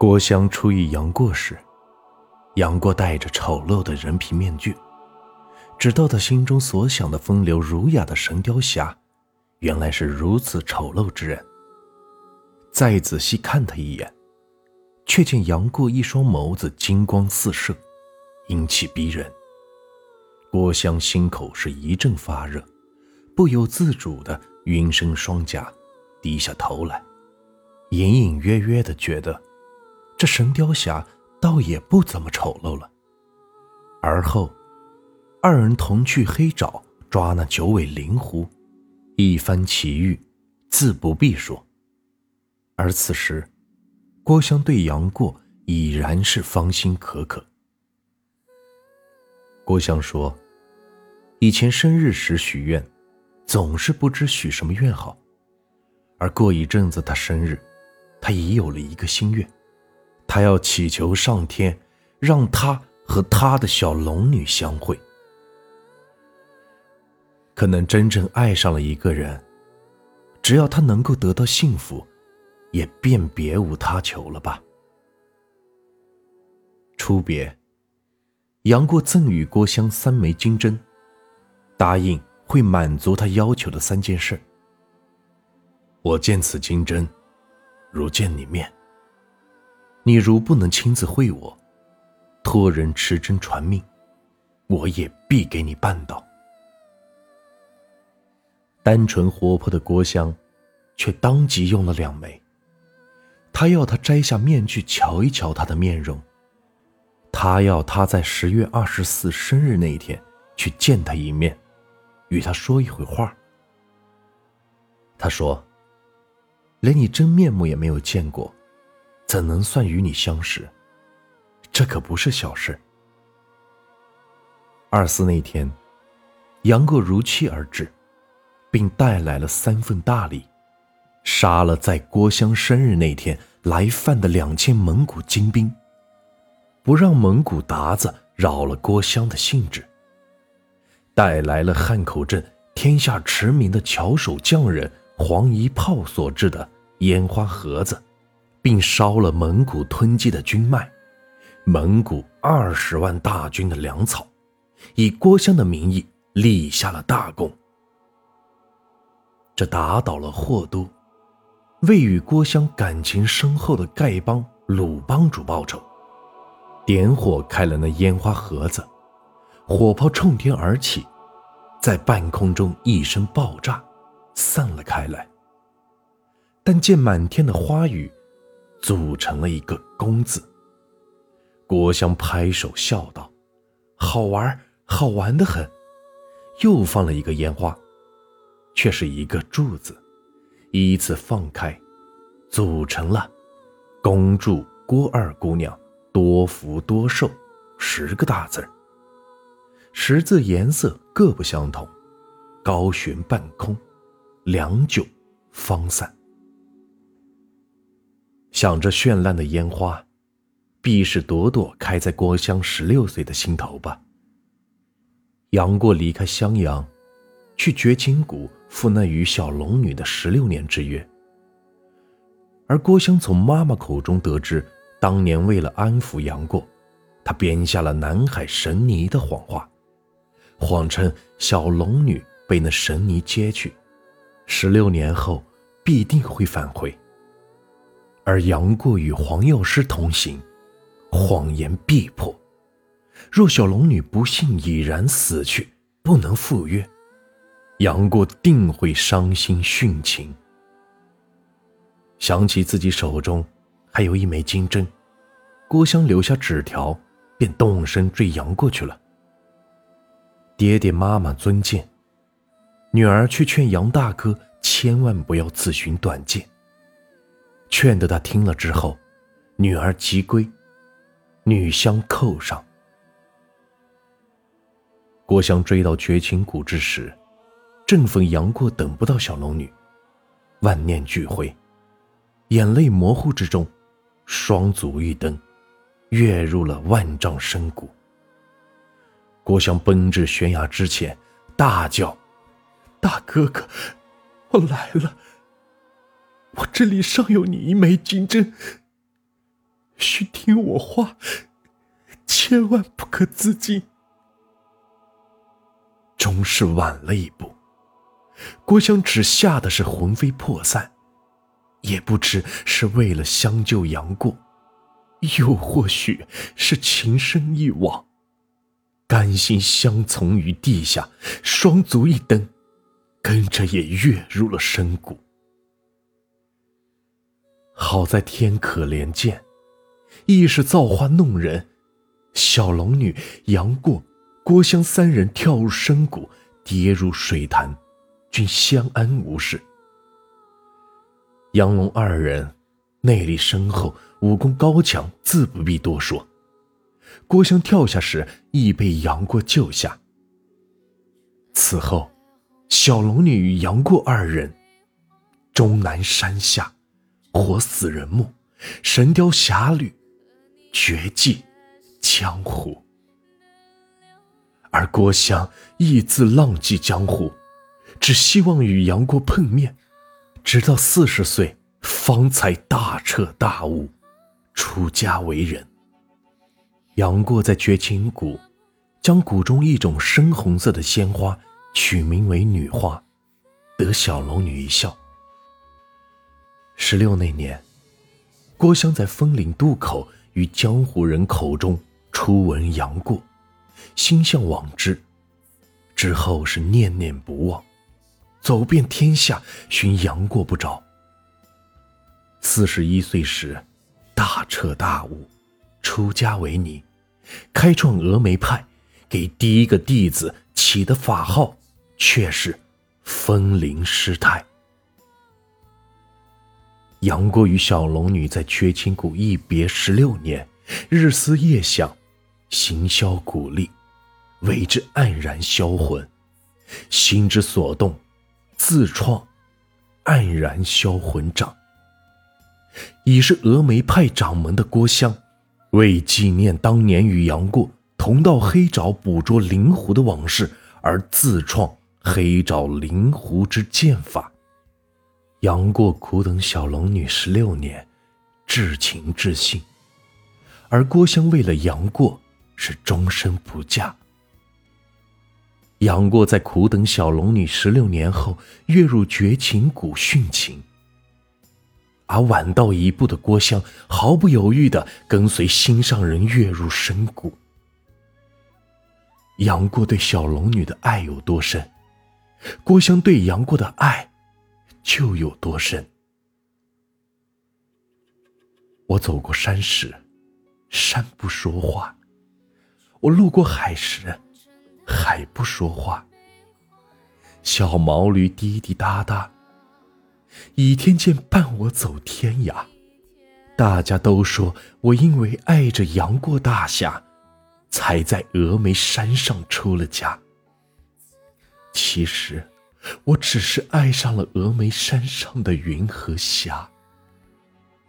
郭襄初遇杨过时，杨过戴着丑陋的人皮面具，直到他心中所想的风流儒雅的神雕侠，原来是如此丑陋之人。再仔细看他一眼，却见杨过一双眸子金光四射，英气逼人。郭襄心口是一阵发热，不由自主的晕身双颊，低下头来，隐隐约约的觉得。这神雕侠倒也不怎么丑陋了。而后，二人同去黑沼抓那九尾灵狐，一番奇遇，自不必说。而此时，郭襄对杨过已然是芳心可可。郭襄说：“以前生日时许愿，总是不知许什么愿好。而过一阵子他生日，他已有了一个心愿。”他要祈求上天，让他和他的小龙女相会。可能真正爱上了一个人，只要他能够得到幸福，也便别无他求了吧。初别，杨过赠予郭襄三枚金针，答应会满足他要求的三件事。我见此金针，如见你面。你如不能亲自会我，托人持针传命，我也必给你办到。单纯活泼的郭襄，却当即用了两枚。他要他摘下面具瞧一瞧他的面容，他要他在十月二十四生日那一天去见他一面，与他说一会话。他说：“连你真面目也没有见过。”怎能算与你相识？这可不是小事。二四那天，杨过如期而至，并带来了三份大礼，杀了在郭襄生日那天来犯的两千蒙古精兵，不让蒙古鞑子扰了郭襄的兴致，带来了汉口镇天下驰名的巧手匠人黄一炮所制的烟花盒子。并烧了蒙古吞击的军脉，蒙古二十万大军的粮草，以郭襄的名义立下了大功。这打倒了霍都，为与郭襄感情深厚的丐帮鲁帮主报仇，点火开了那烟花盒子，火炮冲天而起，在半空中一声爆炸，散了开来。但见满天的花雨。组成了一个“公”字。郭襄拍手笑道：“好玩，好玩的很。”又放了一个烟花，却是一个“柱”字，依次放开，组成了“恭祝郭二姑娘多福多寿”十个大字十字颜色各不相同，高悬半空，良久方散。想着绚烂的烟花，必是朵朵开在郭襄十六岁的心头吧。杨过离开襄阳，去绝情谷赴那与小龙女的十六年之约。而郭襄从妈妈口中得知，当年为了安抚杨过，他编下了南海神尼的谎话，谎称小龙女被那神尼接去，十六年后必定会返回。而杨过与黄药师同行，谎言必破。若小龙女不幸已然死去，不能赴约，杨过定会伤心殉情。想起自己手中还有一枚金针，郭襄留下纸条，便动身追杨过去了。爹爹妈妈尊见，女儿却劝杨大哥千万不要自寻短见。劝得他听了之后，女儿即归，女相扣上。郭襄追到绝情谷之时，正逢杨过等不到小龙女，万念俱灰，眼泪模糊之中，双足一蹬，跃入了万丈深谷。郭襄奔至悬崖之前，大叫：“大哥哥，我来了！”我这里尚有你一枚金针，需听我话，千万不可自尽。终是晚了一步，郭襄只吓得是魂飞魄散，也不知是为了相救杨过，又或许是情深一往，甘心相从于地下，双足一蹬，跟着也跃入了深谷。好在天可怜见，亦是造化弄人，小龙女杨过。郭襄三人跳入深谷，跌入水潭，均相安无事。杨龙二人内力深厚，武功高强，自不必多说。郭襄跳下时，亦被杨过救下。此后，小龙女与杨过二人终南山下，活死人墓，神雕侠侣，绝迹江湖。而郭襄亦自浪迹江湖，只希望与杨过碰面，直到四十岁方才大彻大悟，出家为人。杨过在绝情谷，将谷中一种深红色的鲜花取名为女花，得小龙女一笑。十六那年，郭襄在风岭渡口与江湖人口中初闻杨过。心向往之，之后是念念不忘，走遍天下寻杨过不着。四十一岁时，大彻大悟，出家为尼，开创峨眉派，给第一个弟子起的法号却是风铃师太。杨过与小龙女在绝情谷一别十六年，日思夜想，行销鼓励。为之黯然销魂，心之所动，自创黯然销魂掌。已是峨眉派掌门的郭襄，为纪念当年与杨过同到黑沼捕捉灵狐的往事，而自创黑沼灵狐之剑法。杨过苦等小龙女十六年，至情至性，而郭襄为了杨过，是终身不嫁。杨过在苦等小龙女十六年后，跃入绝情谷殉情。而晚到一步的郭襄，毫不犹豫的跟随心上人跃入深谷。杨过对小龙女的爱有多深，郭襄对杨过的爱就有多深。我走过山时，山不说话；我路过海时，海不说话，小毛驴滴滴答答。倚天剑伴我走天涯，大家都说我因为爱着杨过大侠，才在峨眉山上出了家。其实，我只是爱上了峨眉山上的云和霞，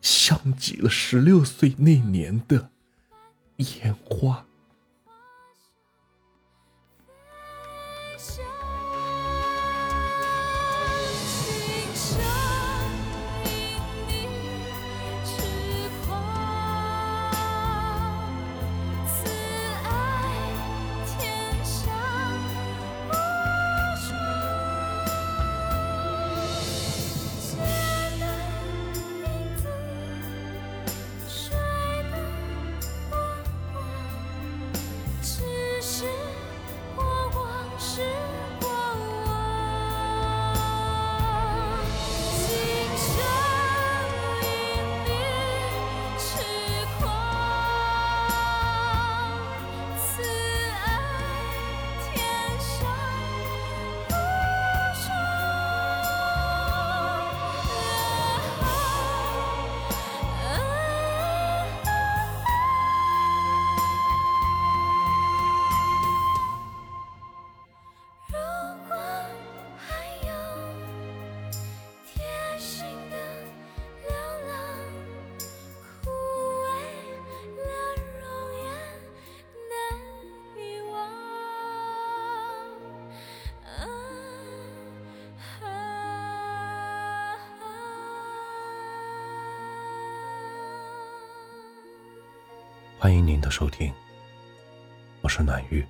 像极了十六岁那年的烟花。欢迎您的收听，我是暖玉，